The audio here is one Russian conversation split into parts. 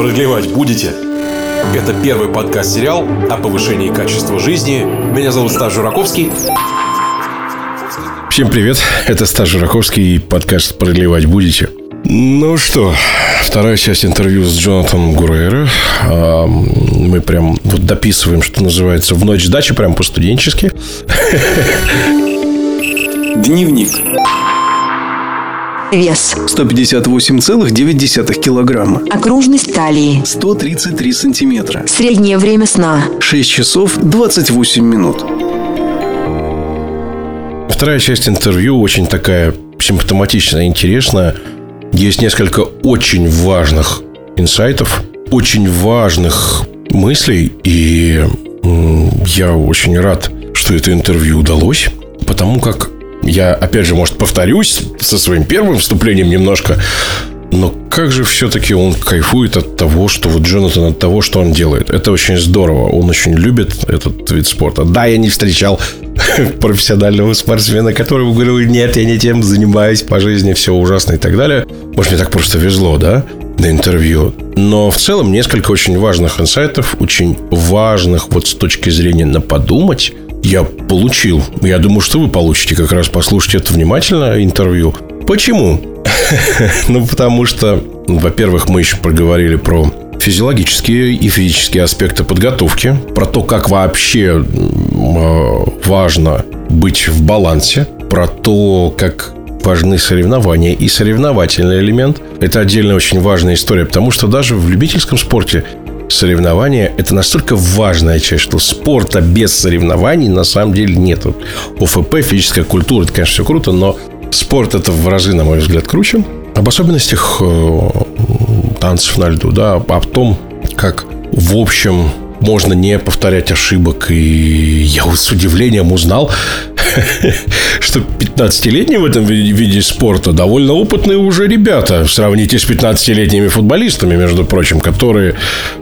Продлевать будете? Это первый подкаст-сериал о повышении качества жизни. Меня зовут Стас Жураковский. Всем привет, это Стас Жураковский и подкаст «Продлевать будете?». Ну что, вторая часть интервью с Джонатаном Гурейро. А, мы прям вот дописываем, что называется, в ночь сдачи, прям по-студенчески. Дневник. Вес. 158,9 килограмма. Окружность талии. 133 сантиметра. Среднее время сна. 6 часов 28 минут. Вторая часть интервью очень такая симптоматичная, интересная. Есть несколько очень важных инсайтов, очень важных мыслей, и я очень рад, что это интервью удалось, потому как я, опять же, может, повторюсь со своим первым вступлением немножко, но как же все-таки он кайфует от того, что вот Джонатан, от того, что он делает. Это очень здорово. Он очень любит этот вид спорта. Да, я не встречал профессионального спортсмена, который бы говорил, нет, я не тем занимаюсь по жизни, все ужасно и так далее. Может, мне так просто везло, да, на интервью. Но в целом несколько очень важных инсайтов, очень важных вот с точки зрения на подумать, я получил. Я думаю, что вы получите как раз послушать это внимательно интервью. Почему? ну, потому что, во-первых, мы еще проговорили про физиологические и физические аспекты подготовки, про то, как вообще э, важно быть в балансе, про то, как важны соревнования и соревновательный элемент. Это отдельно очень важная история, потому что даже в любительском спорте соревнования – это настолько важная часть, что спорта без соревнований на самом деле нет. Вот ОФП, физическая культура – это, конечно, все круто, но спорт – это в разы, на мой взгляд, круче. Об особенностях э, танцев на льду, да, о том, как в общем можно не повторять ошибок. И я с удивлением узнал, что 15-летние в этом виде спорта довольно опытные уже ребята. Сравните с 15-летними футболистами, между прочим, которые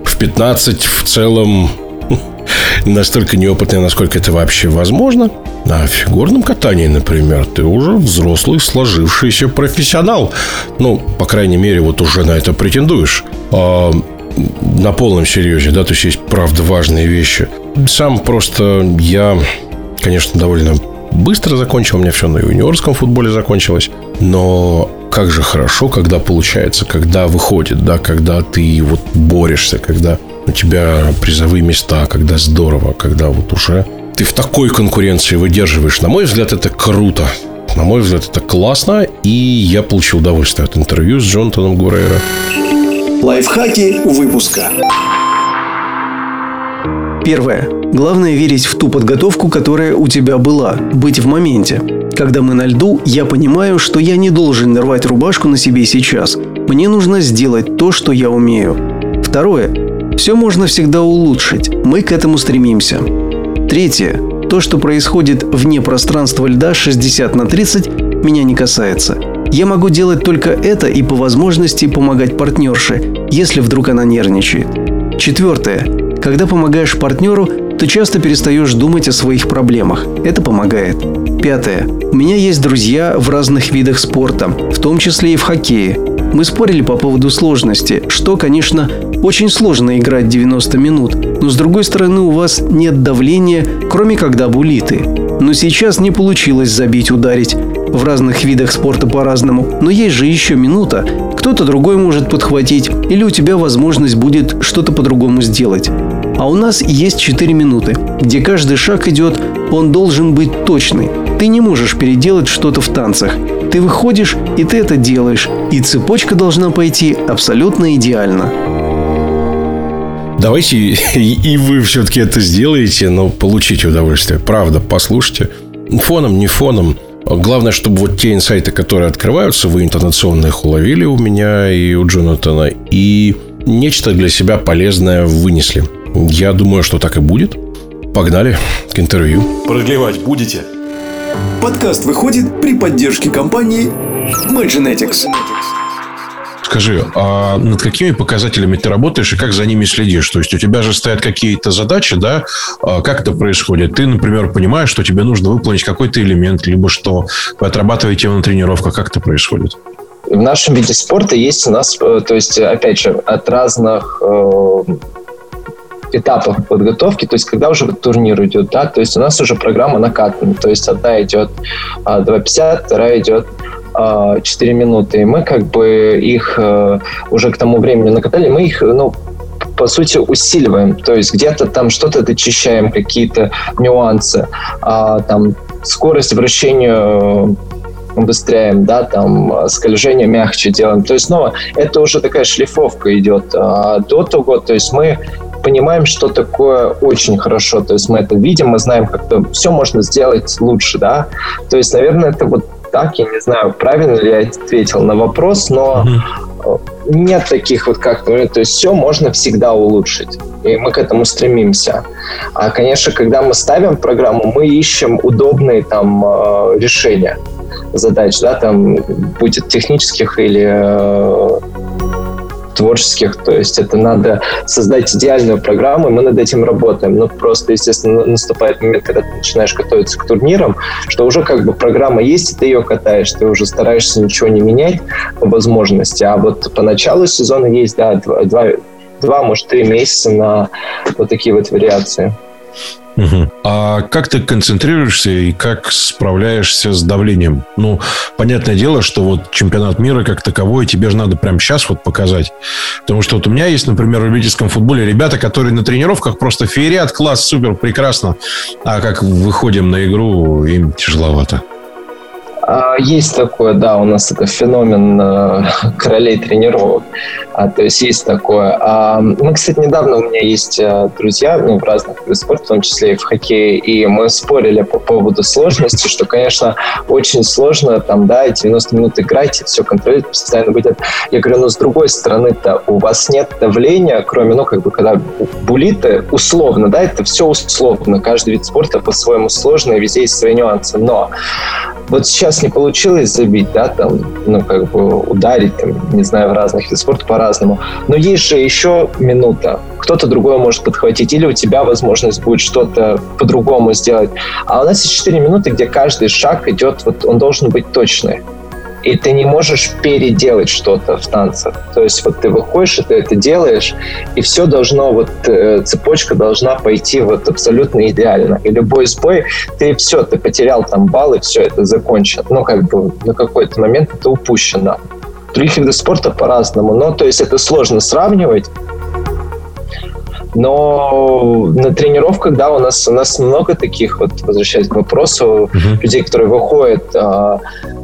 в 15 в целом настолько неопытные, насколько это вообще возможно. А в фигурном катании, например, ты уже взрослый, сложившийся профессионал. Ну, по крайней мере, вот уже на это претендуешь. А на полном серьезе, да, то есть есть правда важные вещи. Сам просто я, конечно, довольно быстро закончил, у меня все на юниорском футболе закончилось, но как же хорошо, когда получается, когда выходит, да, когда ты вот борешься, когда у тебя призовые места, когда здорово, когда вот уже ты в такой конкуренции выдерживаешь. На мой взгляд, это круто. На мой взгляд, это классно, и я получил удовольствие от интервью с Джонатаном Гурейро. Лайфхаки выпуска. Первое. Главное верить в ту подготовку, которая у тебя была. Быть в моменте. Когда мы на льду, я понимаю, что я не должен рвать рубашку на себе сейчас. Мне нужно сделать то, что я умею. Второе. Все можно всегда улучшить. Мы к этому стремимся. Третье. То, что происходит вне пространства льда 60 на 30, меня не касается. Я могу делать только это и по возможности помогать партнерше, если вдруг она нервничает. Четвертое. Когда помогаешь партнеру, ты часто перестаешь думать о своих проблемах. Это помогает. Пятое. У меня есть друзья в разных видах спорта, в том числе и в хоккее. Мы спорили по поводу сложности, что, конечно, очень сложно играть 90 минут, но с другой стороны у вас нет давления, кроме когда булиты. Но сейчас не получилось забить, ударить. В разных видах спорта по-разному, но есть же еще минута. Кто-то другой может подхватить, или у тебя возможность будет что-то по-другому сделать. А у нас есть 4 минуты, где каждый шаг идет, он должен быть точный. Ты не можешь переделать что-то в танцах. Ты выходишь, и ты это делаешь. И цепочка должна пойти абсолютно идеально. Давайте и вы все-таки это сделаете, но получите удовольствие. Правда, послушайте. Фоном, не фоном. Главное, чтобы вот те инсайты, которые открываются, вы интонационно их уловили у меня и у Джонатана, и нечто для себя полезное вынесли. Я думаю, что так и будет. Погнали к интервью. Продлевать будете? Подкаст выходит при поддержке компании Magenetics. Скажи, а над какими показателями ты работаешь и как за ними следишь? То есть у тебя же стоят какие-то задачи, да? А как это происходит? Ты, например, понимаешь, что тебе нужно выполнить какой-то элемент, либо что вы отрабатываете его на тренировках. Как это происходит? в нашем виде спорта есть у нас, э, то есть, опять же, от разных э, этапов подготовки, то есть когда уже турнир идет, да, то есть у нас уже программа накатана, то есть одна идет 2.50, а, вторая идет 4 а, минуты, и мы как бы их э, уже к тому времени накатали, мы их, ну, по сути, усиливаем. То есть где-то там что-то дочищаем, какие-то нюансы. А, там скорость вращения убыстряем, да, там скольжение мягче делаем. То есть снова это уже такая шлифовка идет. А до того, то есть мы понимаем, что такое очень хорошо. То есть мы это видим, мы знаем, как то все можно сделать лучше, да. То есть, наверное, это вот так, я не знаю, правильно ли я ответил на вопрос, но mm-hmm. нет таких вот как, то есть все можно всегда улучшить, и мы к этому стремимся. А, конечно, когда мы ставим программу, мы ищем удобные там э, решения задач, да, там будет технических или э, творческих, то есть это надо создать идеальную программу, и мы над этим работаем. Но просто, естественно, наступает момент, когда ты начинаешь готовиться к турнирам, что уже как бы программа есть, и ты ее катаешь, ты уже стараешься ничего не менять по возможности, а вот по началу сезона есть, да, два, два, два может, три месяца на вот такие вот вариации. Угу. А как ты концентрируешься и как справляешься с давлением? Ну, понятное дело, что вот чемпионат мира как таковой тебе же надо прямо сейчас вот показать. Потому что вот у меня есть, например, в любительском футболе ребята, которые на тренировках просто феерят, класс, супер, прекрасно. А как выходим на игру, им тяжеловато. А, есть такое, да, у нас это феномен э, королей тренировок. А, то есть есть такое. А, мы, кстати, недавно у меня есть э, друзья ну, в разных видах спорта, в том числе и в хоккее, и мы спорили по поводу сложности, что, конечно, очень сложно там, да, 90 минут играть, и все контролировать, постоянно быть. Я говорю, ну, с другой стороны-то у вас нет давления, кроме, ну, как бы, когда булиты, условно, да, это все условно, каждый вид спорта по-своему сложный, везде есть свои нюансы, но вот сейчас не получилось забить, да, там, ну, как бы ударить, там, не знаю, в разных видах спорта по-разному. Но есть же еще минута. Кто-то другой может подхватить, или у тебя возможность будет что-то по-другому сделать. А у нас есть 4 минуты, где каждый шаг идет, вот он должен быть точный и ты не можешь переделать что-то в танцах. То есть вот ты выходишь, и ты это делаешь, и все должно, вот э, цепочка должна пойти вот абсолютно идеально. И любой сбой, ты все, ты потерял там баллы, все это закончено. Ну, как бы на какой-то момент это упущено. Других видов спорта по-разному, но то есть это сложно сравнивать, но на тренировках, да, у нас у нас много таких вот, возвращаясь к вопросу, uh-huh. людей, которые выходят а,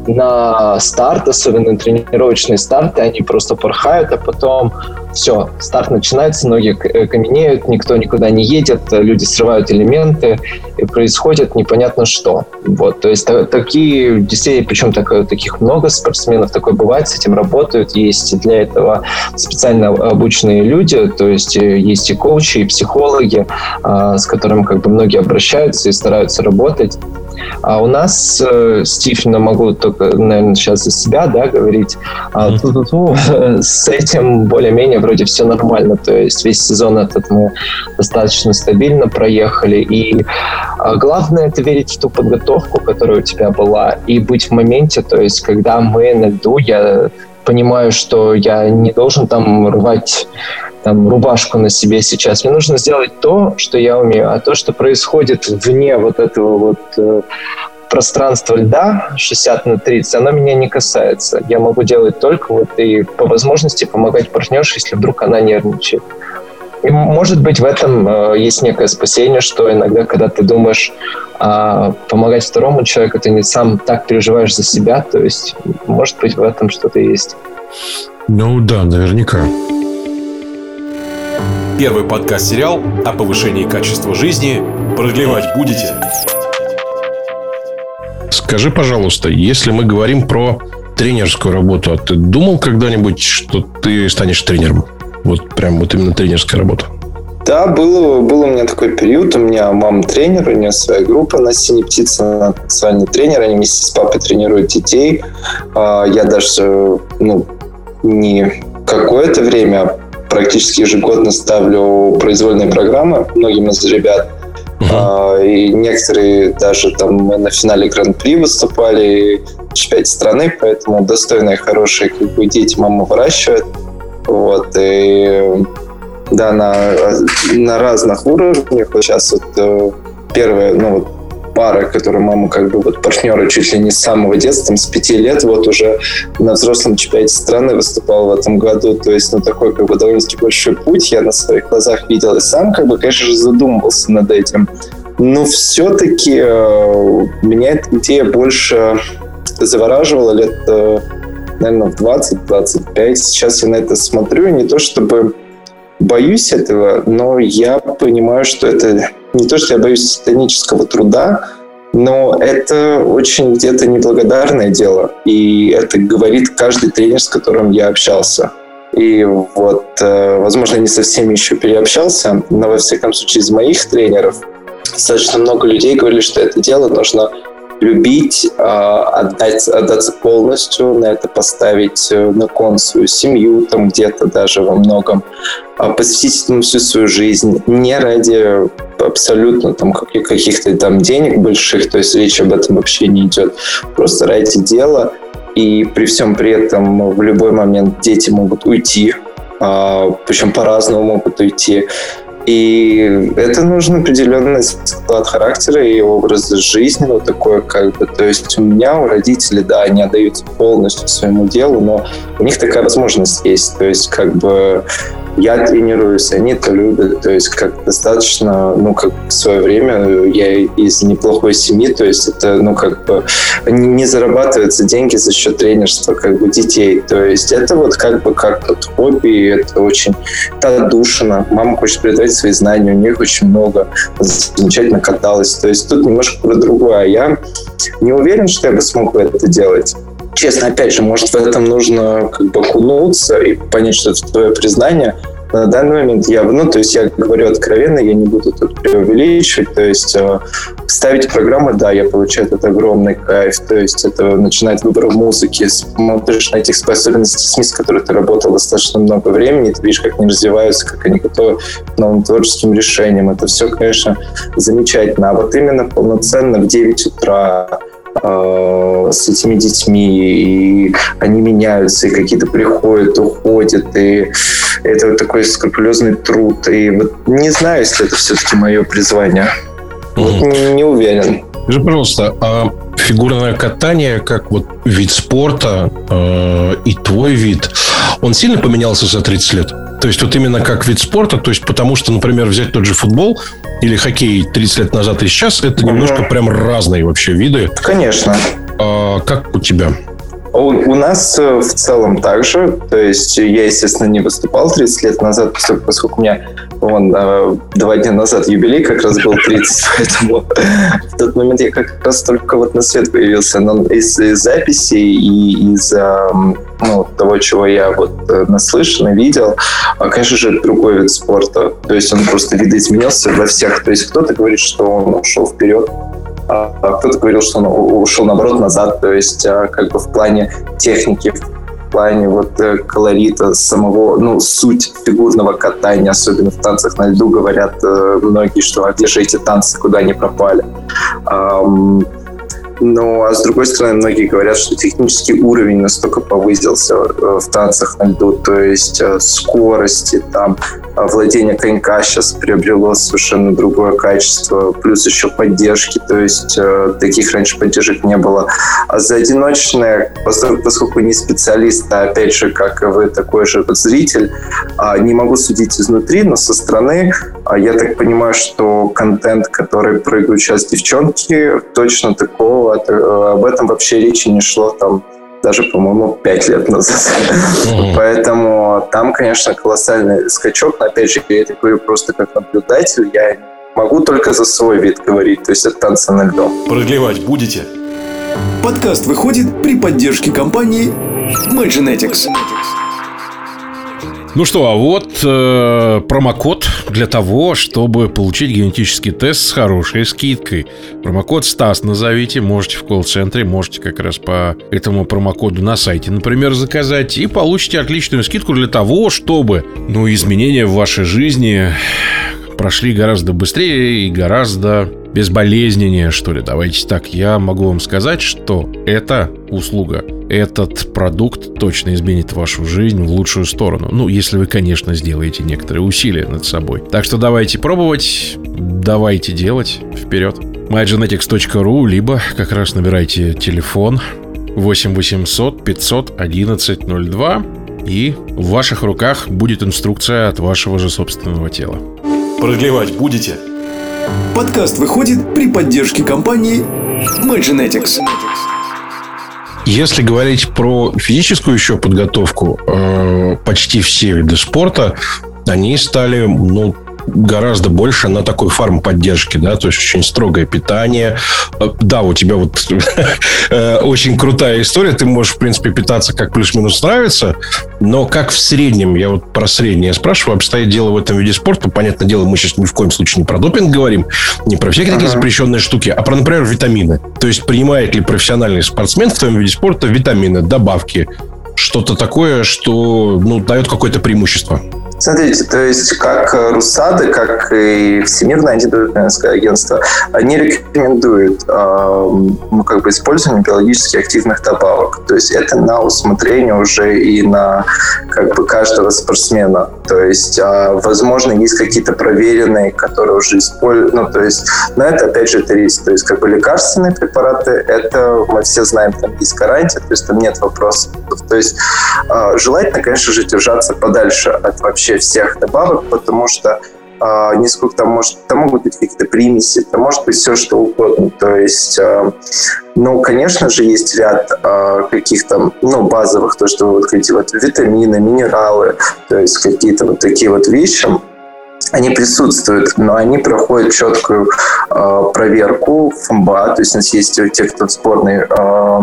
на старт, особенно на тренировочные старты, они просто порхают, а потом все, старт начинается, ноги э, каменеют, никто никуда не едет, люди срывают элементы, и происходит непонятно что. Вот, то есть такие, действительно, причем так, таких много спортсменов, такое бывает, с этим работают, есть для этого специально обученные люди, то есть э, есть и коучи, и психологи, а, с которыми как бы многие обращаются и стараются работать. А у нас э, Стив, ну, могу только, наверное, сейчас за себя, да, говорить, а, с этим более-менее вроде все нормально. То есть весь сезон этот мы достаточно стабильно проехали. И а, главное это верить в ту подготовку, которая у тебя была, и быть в моменте. То есть когда мы на льду, я понимаю, что я не должен там рвать там, рубашку на себе сейчас. Мне нужно сделать то, что я умею, а то, что происходит вне вот этого вот э, пространства льда 60 на 30, оно меня не касается. Я могу делать только вот и по возможности помогать партнерше, если вдруг она нервничает. И, может быть, в этом э, есть некое спасение, что иногда, когда ты думаешь э, помогать второму человеку, ты не сам так переживаешь за себя, то есть, может быть, в этом что-то есть. Ну да, наверняка. Первый подкаст-сериал о повышении качества жизни продлевать будете? Скажи, пожалуйста, если мы говорим про тренерскую работу, а ты думал когда-нибудь, что ты станешь тренером? Вот прям вот именно тренерская работа. Да, был, был у меня такой период. У меня мама тренер, у нее своя группа на «Синей птице», она национальный тренер, они вместе с папой тренируют детей. А, я даже, ну, не какое-то время, практически ежегодно ставлю произвольные программы многим из ребят. Uh-huh. И некоторые даже там на финале Гран-при выступали, чемпионате страны, поэтому достойные, хорошие как бы, дети мама выращивает. Вот, и да, на, на разных уровнях. Вот сейчас вот э, первая, ну вот пара, которую мама как бы вот партнеры чуть ли не с самого детства, там, с пяти лет, вот уже на взрослом чемпионате страны выступал в этом году. То есть, ну, такой как бы довольно-таки большой путь я на своих глазах видел. И сам, как бы, конечно же, задумывался над этим. Но все-таки э, меня эта идея больше завораживала лет, э, наверное, в 20-25. Сейчас я на это смотрю, не то чтобы боюсь этого, но я понимаю, что это не то, что я боюсь титанического труда, но это очень где-то неблагодарное дело. И это говорит каждый тренер, с которым я общался. И вот, э, возможно, не со всеми еще переобщался, но во всяком случае из моих тренеров достаточно много людей говорили, что это дело нужно любить, а, отдать, отдаться полностью, на это поставить э, на кон свою семью, там где-то даже во многом, а, посвятить этому всю свою жизнь, не ради абсолютно там каких-то там денег больших, то есть речь об этом вообще не идет, просто ради дела, и при всем при этом в любой момент дети могут уйти, а, причем по-разному могут уйти. И это нужен определенный склад характера и образ жизни, вот такое как бы. То есть у меня, у родителей, да, они отдаются полностью своему делу, но у них такая возможность есть. То есть как бы я тренируюсь, они это любят, то есть как достаточно, ну, как в свое время я из неплохой семьи, то есть это, ну, как бы не зарабатываются деньги за счет тренерства, как бы детей, то есть это вот как бы как вот хобби, это очень это отдушина, мама хочет передать свои знания, у них очень много, замечательно каталась, то есть тут немножко про другое, я не уверен, что я бы смог это делать честно, опять же, может, в этом нужно как бы окунуться и понять, что это твое признание. На данный момент я, ну, то есть я говорю откровенно, я не буду тут преувеличивать, то есть э, ставить программы, да, я получаю этот огромный кайф, то есть это начинает выбор музыки, смотришь на этих особенностей СМИ, с которыми ты работал достаточно много времени, ты видишь, как они развиваются, как они готовы к новым творческим решениям, это все, конечно, замечательно, а вот именно полноценно в 9 утра э, с этими детьми, и они меняются, и какие-то приходят, уходят, и это вот такой скрупулезный труд. И вот не знаю, если это все-таки мое призвание. Вот не, не уверен. Скажи, пожалуйста, а фигурное катание как вот вид спорта э, и твой вид, он сильно поменялся за 30 лет? То есть вот именно как вид спорта, то есть потому что, например, взять тот же футбол или хоккей 30 лет назад и сейчас, это немножко прям разные вообще виды. Конечно. А, как у тебя? У, у нас э, в целом так же. То есть я, естественно, не выступал 30 лет назад, поскольку, у меня вон, э, два дня назад юбилей как раз был 30, поэтому в тот момент я как раз только вот на свет появился. Но из, из записи и из ну, того, чего я вот э, наслышан и видел, а, конечно же, другой вид спорта. То есть он просто видоизменился во всех. То есть кто-то говорит, что он ушел вперед, а, а кто-то говорил, что он ушел наоборот назад, то есть а, как бы в плане техники, в плане вот э, колорита самого, ну, суть фигурного катания, особенно в танцах на льду, говорят э, многие, что а где же эти танцы, куда они пропали. Но, а с другой стороны, многие говорят, что технический уровень настолько повысился э, в танцах на льду, то есть э, скорости, там, э, владение конька сейчас приобрело совершенно другое качество, плюс еще поддержки, то есть таких раньше поддержек не было. А за одиночное, поскольку не специалист, а опять же, как и вы, такой же зритель, а, не могу судить изнутри, но со стороны а я так понимаю, что контент, который прыгают сейчас девчонки, точно такого, э, об этом вообще речи не шло там даже, по-моему, пять лет назад. Mm-hmm. Поэтому там, конечно, колоссальный скачок. Но, опять же, я это говорю просто как наблюдатель. Я могу только за свой вид говорить, то есть это танцы на льду. Продлевать будете? Подкаст выходит при поддержке компании Maginetics. Ну что, а вот э, промокод для того, чтобы получить генетический тест с хорошей скидкой. Промокод Стас назовите, можете в колл-центре, можете как раз по этому промокоду на сайте, например, заказать, и получите отличную скидку для того, чтобы, ну, изменения в вашей жизни прошли гораздо быстрее и гораздо безболезненнее, что ли. Давайте так, я могу вам сказать, что эта услуга, этот продукт точно изменит вашу жизнь в лучшую сторону. Ну, если вы, конечно, сделаете некоторые усилия над собой. Так что давайте пробовать, давайте делать. Вперед! mygenetics.ru, либо как раз набирайте телефон 8 800 511 02 и в ваших руках будет инструкция от вашего же собственного тела. Продлевать будете? Подкаст выходит при поддержке компании MyGenetics. Если говорить про физическую еще подготовку, э, почти все виды спорта, они стали, ну, гораздо больше на такой фармподдержке, да, то есть очень строгое питание. Э, да, у тебя вот э, очень крутая история, ты можешь, в принципе, питаться как плюс-минус нравится, но как в среднем, я вот про среднее спрашиваю, обстоит дело в этом виде спорта, понятное дело, мы сейчас ни в коем случае не про допинг говорим, не про всякие такие запрещенные штуки, а про, например, витамины. То есть принимает ли профессиональный спортсмен в твоем виде спорта витамины, добавки, что-то такое, что ну, дает какое-то преимущество? Смотрите, то есть как РУСАДА, как и Всемирное антидопинговое агентство, они рекомендуют э, как бы использование биологически активных добавок. То есть это на усмотрение уже и на как бы каждого спортсмена. То есть, э, возможно, есть какие-то проверенные, которые уже используют. Ну, то есть, но это опять же это риск. То есть, как бы лекарственные препараты, это мы все знаем, там есть гарантия, то есть там нет вопросов. То есть э, желательно, конечно же, держаться подальше от вообще вообще всех добавок, потому что э, несколько там может, там могут быть какие-то примеси, там может быть все что угодно. То есть, э, ну, конечно же, есть ряд э, каких-то, ну, базовых, то, что вот говорите, вот витамины, минералы, то есть какие-то вот такие вот вещи, они присутствуют, но они проходят четкую э, проверку ФМБА, то есть у нас есть те, кто в сборной э,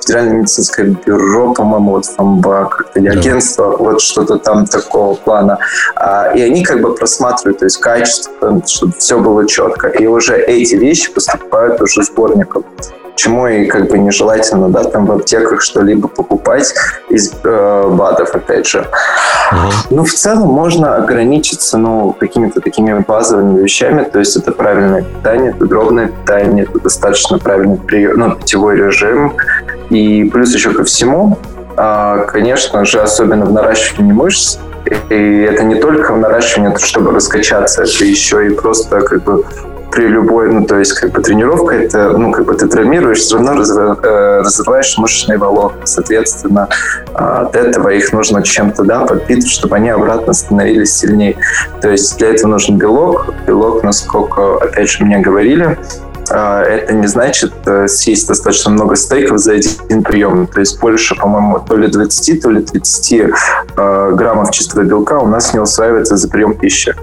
Федеральное медицинское бюро, по-моему, вот ФАМБА, как-то или агентство, вот что-то там такого плана. А, и они как бы просматривают, то есть качество, чтобы все было четко. И уже эти вещи поступают уже сборником чему и как бы нежелательно, да, там в аптеках что-либо покупать из э, БАДов, опять же. Uh-huh. Ну, в целом можно ограничиться, ну, какими-то такими базовыми вещами, то есть это правильное питание, это дробное питание, это достаточно правильный прием, ну, питьевой режим, и плюс еще ко всему, а, конечно же, особенно в наращивании мышц, и это не только в наращивании, чтобы раскачаться, это еще и просто как бы при любой, ну, то есть, как бы тренировка, это, ну, как бы ты травмируешь, все равно э, разрываешь мышечные волокна. Соответственно, от этого их нужно чем-то, да, подпитывать, чтобы они обратно становились сильнее. То есть для этого нужен белок. Белок, насколько, опять же, мне говорили, а, это не значит э, съесть достаточно много стейков за один прием. То есть больше, по-моему, то ли 20, то ли 30 э, граммов чистого белка у нас не усваивается за прием пищи.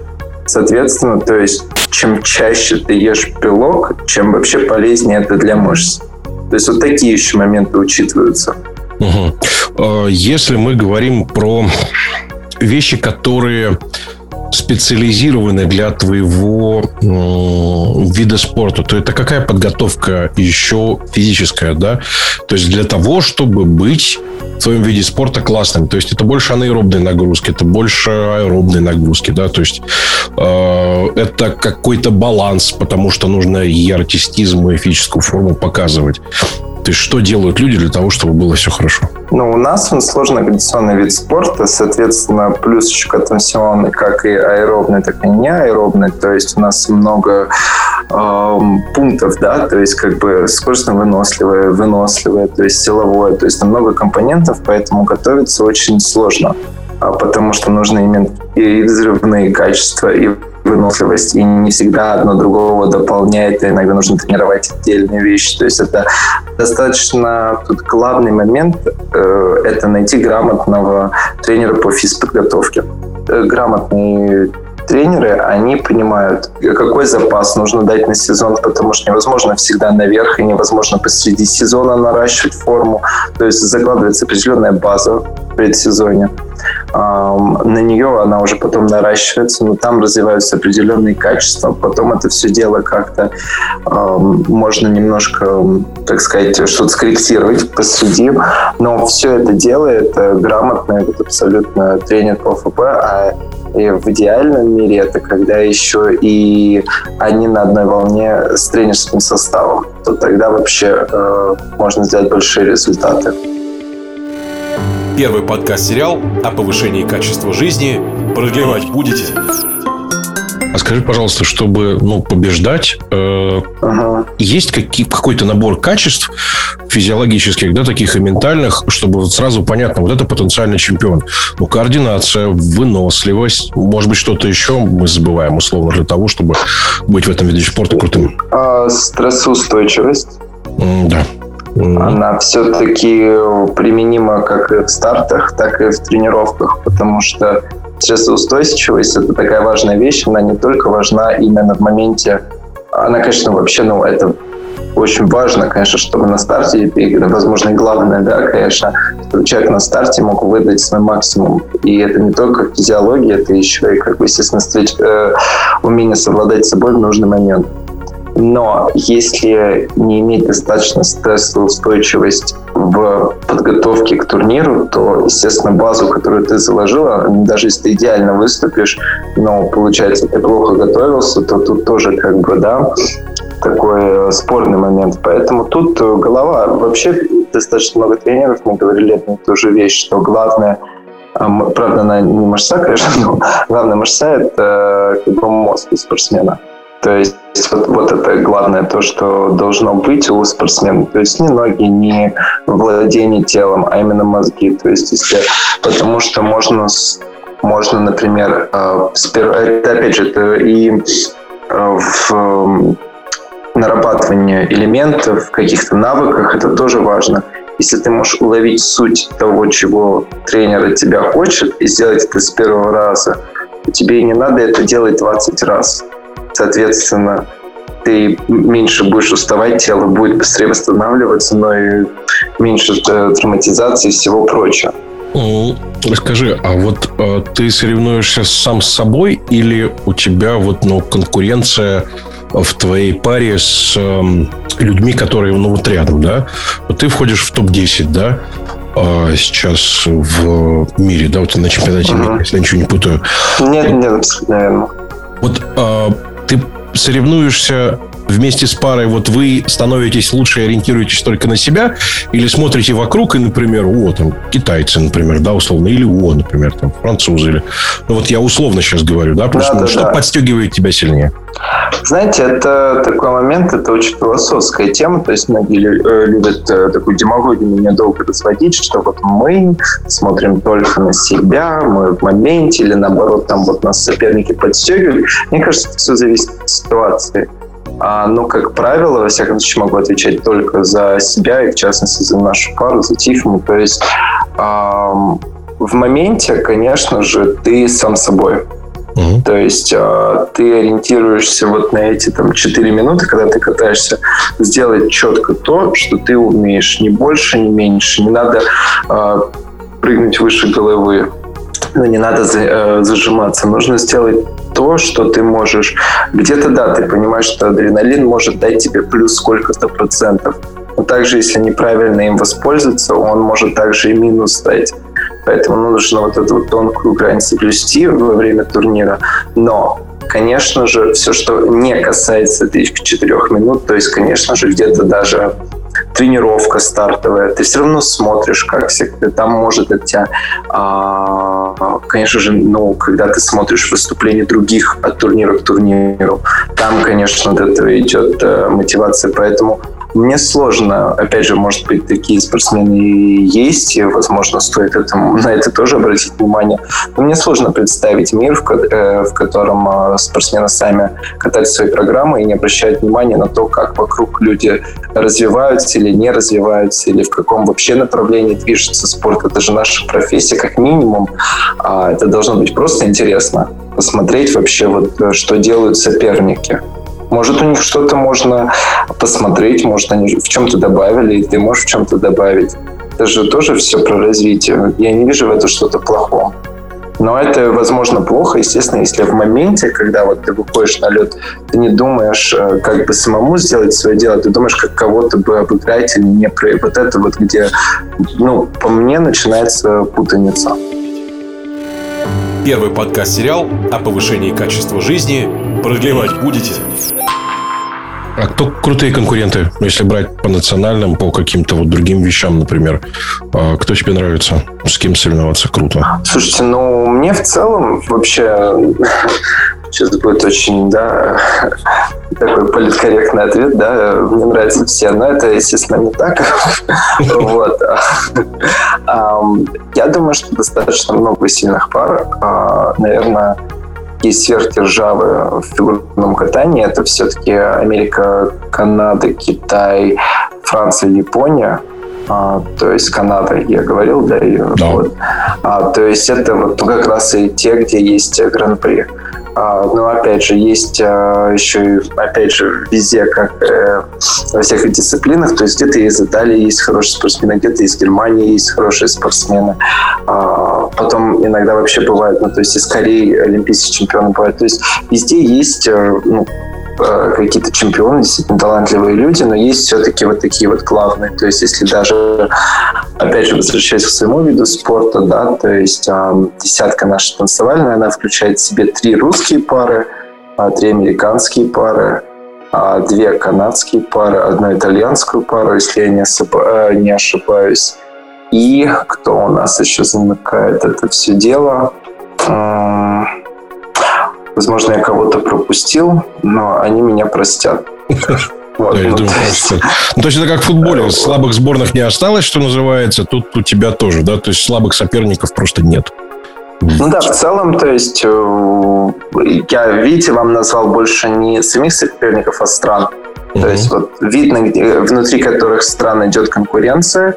Соответственно, то есть чем чаще ты ешь белок, чем вообще полезнее это для мышц. То есть вот такие еще моменты учитываются. Угу. Если мы говорим про вещи, которые специализированы для твоего э, вида спорта, то это какая подготовка еще физическая, да? То есть для того, чтобы быть в твоем виде спорта классным. То есть это больше анаэробные нагрузки, это больше аэробные нагрузки, да, то есть э, это какой-то баланс, потому что нужно и артистизм, и физическую форму показывать. То есть, что делают люди для того, чтобы было все хорошо? Ну, у нас он сложно-кондиционный вид спорта, соответственно, плюс еще к этому всему он как и аэробный, так и не аэробный. То есть, у нас много э, пунктов, да, то есть, как бы скоростно-выносливое, выносливое, то есть, силовое. То есть, там много компонентов, поэтому готовиться очень сложно потому что нужно иметь и взрывные качества, и выносливость, и не всегда одно другого дополняет, и иногда нужно тренировать отдельные вещи. То есть это достаточно тут главный момент э, это найти грамотного тренера по физподготовке. Э, грамотный тренеры, они понимают, какой запас нужно дать на сезон, потому что невозможно всегда наверх и невозможно посреди сезона наращивать форму. То есть закладывается определенная база в предсезоне. На нее она уже потом наращивается, но там развиваются определенные качества. Потом это все дело как-то можно немножко, так сказать, что-то скорректировать посреди. Но все это делает грамотный вот абсолютно тренер по ФП, а И в идеальном мире это когда еще и они на одной волне с тренерским составом, то тогда вообще э, можно сделать большие результаты. Первый подкаст-сериал о повышении качества жизни. Продлевать будете? А скажи, пожалуйста, чтобы ну, побеждать, э, ага. есть какие, какой-то набор качеств физиологических, да, таких и ментальных, чтобы вот сразу понятно, вот это потенциальный чемпион. Ну, координация, выносливость, может быть, что-то еще мы забываем, условно, для того, чтобы быть в этом виде спорта крутым. А, стрессоустойчивость. Mm, да. Она все-таки применима как и в стартах, так и в тренировках, потому что стрессоустойчивость – это такая важная вещь, она не только важна именно в моменте, она, конечно, вообще, ну, это очень важно, конечно, чтобы на старте, и, возможно, и главное, да, конечно, чтобы человек на старте мог выдать свой максимум. И это не только физиология, это еще и, как бы, естественно, встреч, э, умение совладать с собой в нужный момент. Но если не иметь достаточно стрессоустойчивость в подготовке к турниру, то, естественно, базу, которую ты заложила, даже если ты идеально выступишь, но, получается, ты плохо готовился, то тут тоже как бы, да, такой спорный момент. Поэтому тут голова. Вообще достаточно много тренеров мы говорили одну и ту же вещь, что главное а, Правда, она не мышца, конечно, но главная мышца – это как бы мозг у спортсмена. То есть вот, вот это главное, то, что должно быть у спортсмена. То есть не ноги, не владение телом, а именно мозги. То есть если... Потому что можно, можно например, э, это, опять же, это и э, в нарабатывании элементов, каких-то навыках, это тоже важно. Если ты можешь уловить суть того, чего тренер от тебя хочет, и сделать это с первого раза, то тебе не надо это делать 20 раз соответственно, ты меньше будешь уставать, тело будет быстрее восстанавливаться, но и меньше э, травматизации и всего прочего. Скажи, а вот э, ты соревнуешься сам с собой или у тебя вот ну, конкуренция в твоей паре с э, людьми, которые ну, вот рядом, да? Вот ты входишь в топ-10, да? А сейчас в мире, да, вот на чемпионате uh-huh. мира, если я ничего не путаю. Нет, нет, абсолютно. Вот а, ты соревнуешься вместе с парой, вот вы становитесь лучше и ориентируетесь только на себя, или смотрите вокруг и, например, о, там, китайцы, например, да, условно, или о, например, там, французы, или... Ну, вот я условно сейчас говорю, да, просто да, ну, да, что да. подстегивает тебя сильнее? Знаете, это такой момент, это очень философская тема, то есть многие э, любят э, такую демагогию меня долго разводить, что вот мы смотрим только на себя, мы в моменте, или наоборот, там вот нас соперники подстегивают. Мне кажется, это все зависит от ситуации. А, ну, как правило, во всяком случае, могу отвечать только за себя и, в частности, за нашу пару, за Тиффани. То есть эм, в моменте, конечно же, ты сам собой. Угу. То есть э, ты ориентируешься вот на эти там 4 минуты, когда ты катаешься, сделать четко то, что ты умеешь, ни больше, ни меньше. Не надо э, прыгнуть выше головы, но не надо э, зажиматься. Нужно сделать то, что ты можешь. Где-то, да, ты понимаешь, что адреналин может дать тебе плюс сколько-то процентов. Но также, если неправильно им воспользоваться, он может также и минус дать. Поэтому нужно вот эту вот тонкую грань соблюсти во время турнира. Но конечно же, все, что не касается этих четырех минут, то есть, конечно же, где-то даже тренировка стартовая, ты все равно смотришь, как всегда, там может от тебя, а, конечно же, ну, когда ты смотришь выступления других от турнира к турниру, там, конечно, от этого идет а, мотивация, поэтому мне сложно, опять же, может быть, такие спортсмены есть, возможно, стоит этому, на это тоже обратить внимание. Но мне сложно представить мир, в, э, в котором э, спортсмены сами катают свои программы и не обращают внимания на то, как вокруг люди развиваются или не развиваются, или в каком вообще направлении движется спорт. Это же наша профессия, как минимум. А это должно быть просто интересно посмотреть вообще, вот, э, что делают соперники. Может, у них что-то можно посмотреть, может, они в чем-то добавили, и ты можешь в чем-то добавить. Это же тоже все про развитие. Я не вижу в этом что-то плохого. Но это, возможно, плохо, естественно, если в моменте, когда вот ты выходишь на лед, ты не думаешь, э, как бы самому сделать свое дело, ты думаешь, как кого-то бы обыграть или не про вот это вот, где, ну, по мне начинается путаница. Первый подкаст-сериал о повышении качества жизни. Продлевать будете? А кто крутые конкуренты, если брать по национальным, по каким-то вот другим вещам, например? А кто тебе нравится? С кем соревноваться круто? Слушайте, ну, мне в целом вообще сейчас будет очень, да, такой политкорректный ответ, да, мне нравятся все, но это, естественно, не так. Вот. Я думаю, что достаточно много сильных пар. А, наверное, есть сверхдержавы в фигурном катании. Это все-таки Америка, Канада, Китай, Франция, Япония. А, то есть Канада, я говорил, да, и да. вот. А, то есть это вот как раз и те, где есть гран-при. А, но опять же, есть а, еще, опять же, везде, как э, во всех дисциплинах, то есть где-то из Италии есть хорошие спортсмены, где-то из Германии есть хорошие спортсмены. А, потом иногда вообще бывает, ну, то есть из Кореи олимпийские чемпионы бывают. То есть везде есть э, ну, какие-то чемпионы, действительно талантливые люди, но есть все-таки вот такие вот главные. То есть если даже, опять же, возвращаясь к своему виду спорта, да, то есть э, десятка наша танцевальная, она включает в себе три русские пары, э, три американские пары, э, две канадские пары, одну итальянскую пару, если я не, осыпа, э, не ошибаюсь. И кто у нас еще замыкает это все дело? Возможно, я кого-то пропустил, но они меня простят. Вот, ну, думаю, то, ну, то есть это как в футболе. Слабых сборных не осталось, что называется. Тут у тебя тоже, да? То есть слабых соперников просто нет. Ну да, в целом, то есть э, я, видите, вам назвал больше не самих соперников, а стран. То есть вот видно, где, внутри которых стран идет конкуренция,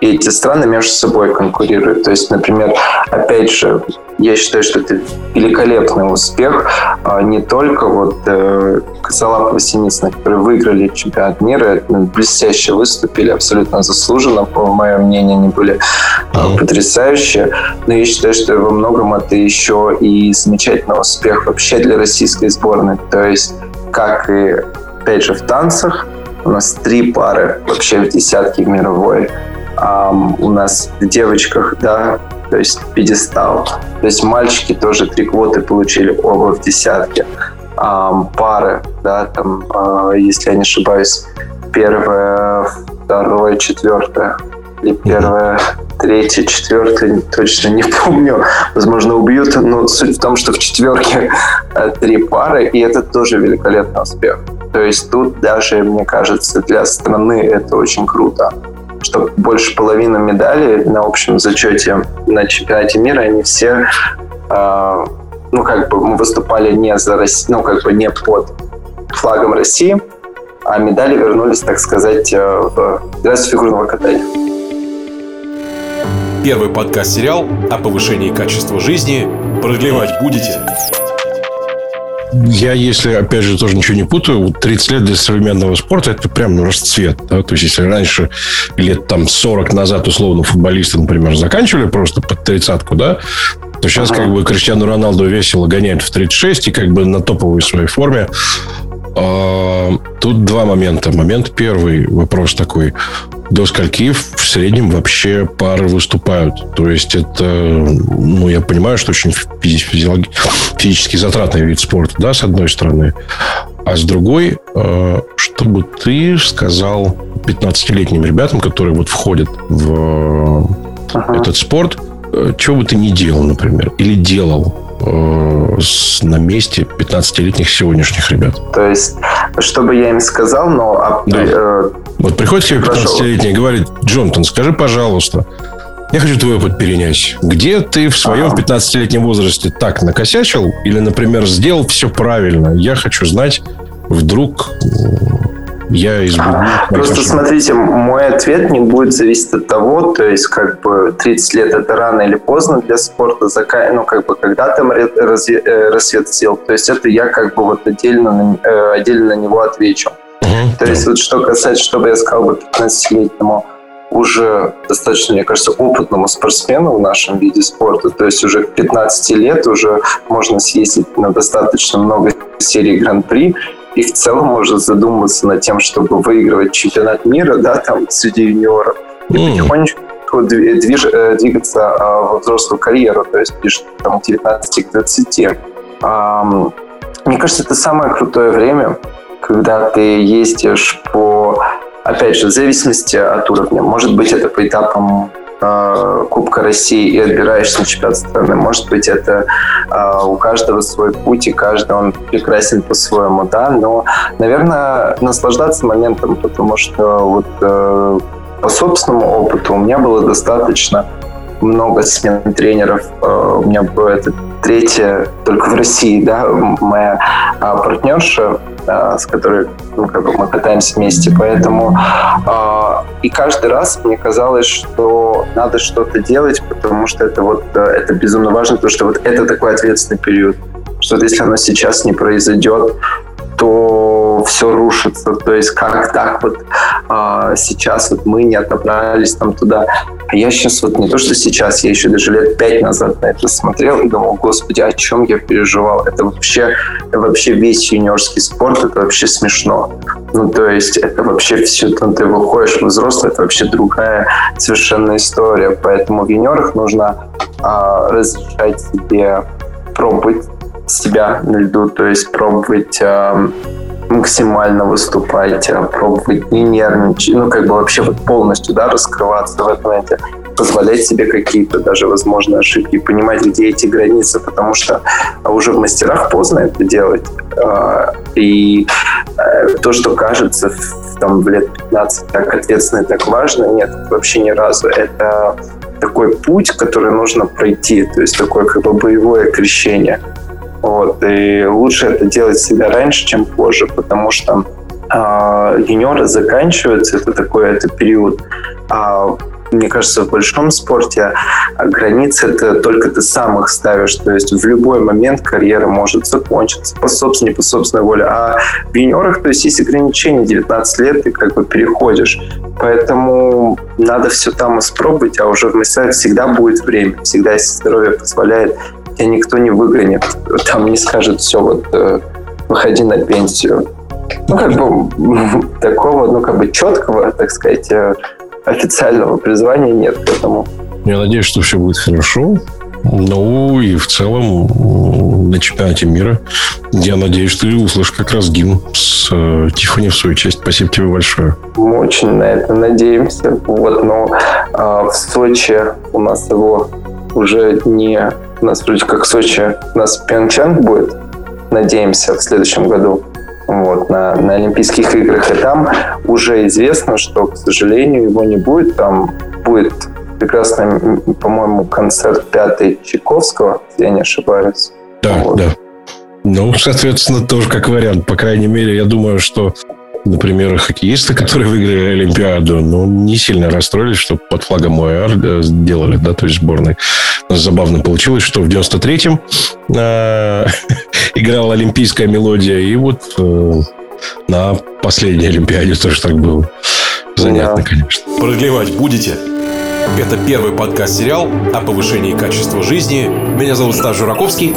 и эти страны между собой конкурируют. То есть, например, опять же, я считаю, что это великолепный успех а не только вот э, Косолапов и Синицына, которые выиграли чемпионат мира, блестяще выступили, абсолютно заслуженно, по моему мнению, они были mm-hmm. потрясающие. Но я считаю, что во многом это еще и замечательный успех вообще для российской сборной. То есть, как и, опять же, в танцах, у нас три пары вообще в десятке мировой Um, у нас в девочках, да, то есть пьедестал. То есть мальчики тоже три квоты получили оба в десятке. Um, пары, да, там, uh, если я не ошибаюсь, первое, второе, четвертое. Или первое, третье, четвертое, точно не помню. Возможно, убьют, но суть в том, что в четверке э, три пары, и это тоже великолепный успех. То есть тут даже, мне кажется, для страны это очень круто что больше половины медалей на общем зачете на чемпионате мира, они все э, ну, как бы мы выступали не за Россию, ну, как бы не под флагом России, а медали вернулись, так сказать, э, в Федерацию фигурного катания. Первый подкаст-сериал о повышении качества жизни. Продлевать будете? Я, если, опять же, тоже ничего не путаю, 30 лет для современного спорта – это прям ну, расцвет. Да? То есть, если раньше, лет там 40 назад, условно, футболисты, например, заканчивали просто под тридцатку, да, то сейчас ага. как бы Криштиану Роналду весело гоняет в 36 и как бы на топовой своей форме. А, тут два момента. Момент первый, вопрос такой до скольки в среднем вообще пары выступают. То есть это, ну, я понимаю, что очень физиолог... физически затратный вид спорта, да, с одной стороны. А с другой, э, чтобы ты сказал 15-летним ребятам, которые вот входят в ага. этот спорт, э, чего бы ты ни делал, например, или делал, на месте 15-летних сегодняшних ребят. То есть, что бы я им сказал, но... А, да. Э, вот приходит к тебе 15-летний и говорит, Джонатан, скажи, пожалуйста, я хочу твой опыт перенять. Где ты в своем ага. 15-летнем возрасте так накосячил или, например, сделал все правильно? Я хочу знать, вдруг я избегу. Просто смотрите, мой ответ не будет зависеть от того, то есть как бы 30 лет это рано или поздно для спорта, ну как бы когда там э, рассвет сел, то есть это я как бы вот отдельно, э, отдельно на него отвечу. Угу, то есть вот что касается, что бы я сказал бы 15-летнему уже достаточно, мне кажется, опытному спортсмену в нашем виде спорта, то есть уже к 15 лет уже можно съездить на достаточно много серий Гран-при, и в целом можно задумываться над тем, чтобы выигрывать чемпионат мира, да, там, среди юниоров. И mm. потихонечку, движ, двигаться во взрослую карьеру, то есть ближе там, 19 к 20. Мне кажется, это самое крутое время, когда ты ездишь по, опять же, в зависимости от уровня. Может быть, это по этапам э, Кубка России и отбираешься на чемпионат страны. Может быть, это э, у каждого свой путь, и каждый он прекрасен по-своему, да, но, наверное, наслаждаться моментом, потому что вот э, по собственному опыту у меня было достаточно много смен тренеров. Э, у меня было это третья только в России, да, моя а, партнерша, а, с которой ну, как бы мы катаемся вместе. Поэтому а, и каждый раз мне казалось, что надо что-то делать, потому что это вот э, это безумно важно, потому что вот это такой ответственный период. Что если оно сейчас не произойдет, то все рушится. То есть как так вот а, сейчас вот мы не отобрались там туда. А я сейчас вот не то, что сейчас, я еще даже лет пять назад на это смотрел и думал, господи, о чем я переживал? Это вообще, вообще весь юниорский спорт, это вообще смешно. Ну, то есть это вообще все, там, ты выходишь в взрослый, это вообще другая совершенно история. Поэтому в юниорах нужно а, разрешать себе пробовать себя на льду, то есть пробовать э, максимально выступать, э, пробовать не нервничать, ну, как бы вообще вот полностью, да, раскрываться в этом моменте, позволять себе какие-то даже возможные ошибки, понимать, где эти границы, потому что уже в мастерах поздно это делать. Э, и э, то, что кажется там в лет 15 так ответственно и так важно, нет, вообще ни разу. Это такой путь, который нужно пройти, то есть такое как бы боевое крещение. Вот, и лучше это делать всегда раньше, чем позже, потому что э, юниоры заканчиваются, это такой это период. А мне кажется, в большом спорте границы это только ты сам их ставишь. То есть в любой момент карьера может закончиться по собственной, по собственной воле. А в юниорах, то есть есть ограничения 19 лет, ты как бы переходишь. Поэтому надо все там испробовать, а уже в мастерах всегда будет время. Всегда, если здоровье позволяет, тебя никто не выгонит, там не скажет, все, вот, э, выходи на пенсию. Ну, как бы такого, ну, как бы четкого, так сказать, э, официального призвания нет к этому. Я надеюсь, что все будет хорошо. Ну и в целом на чемпионате мира я надеюсь, что ты услышишь как раз гимн с э, Тиффани в свою честь. Спасибо тебе большое. Мы очень на это надеемся. Вот, но э, в Сочи у нас его уже не у нас вроде как Сочи, у нас Пьончанг будет, надеемся, в следующем году вот, на, на Олимпийских играх. И там уже известно, что, к сожалению, его не будет. Там будет прекрасный, по-моему, концерт пятый Чайковского, если я не ошибаюсь. Да, вот. да. Ну, соответственно, тоже как вариант. По крайней мере, я думаю, что например, хоккеисты, которые выиграли Олимпиаду, ну, не сильно расстроились, что под флагом ОАР сделали, да, то есть сборной. Забавно получилось, что в 93-м э, играла олимпийская мелодия, и вот э, на последней Олимпиаде тоже так было. Занятно, да. конечно. Продлевать будете? Это первый подкаст-сериал о повышении качества жизни. Меня зовут Стас Жураковский.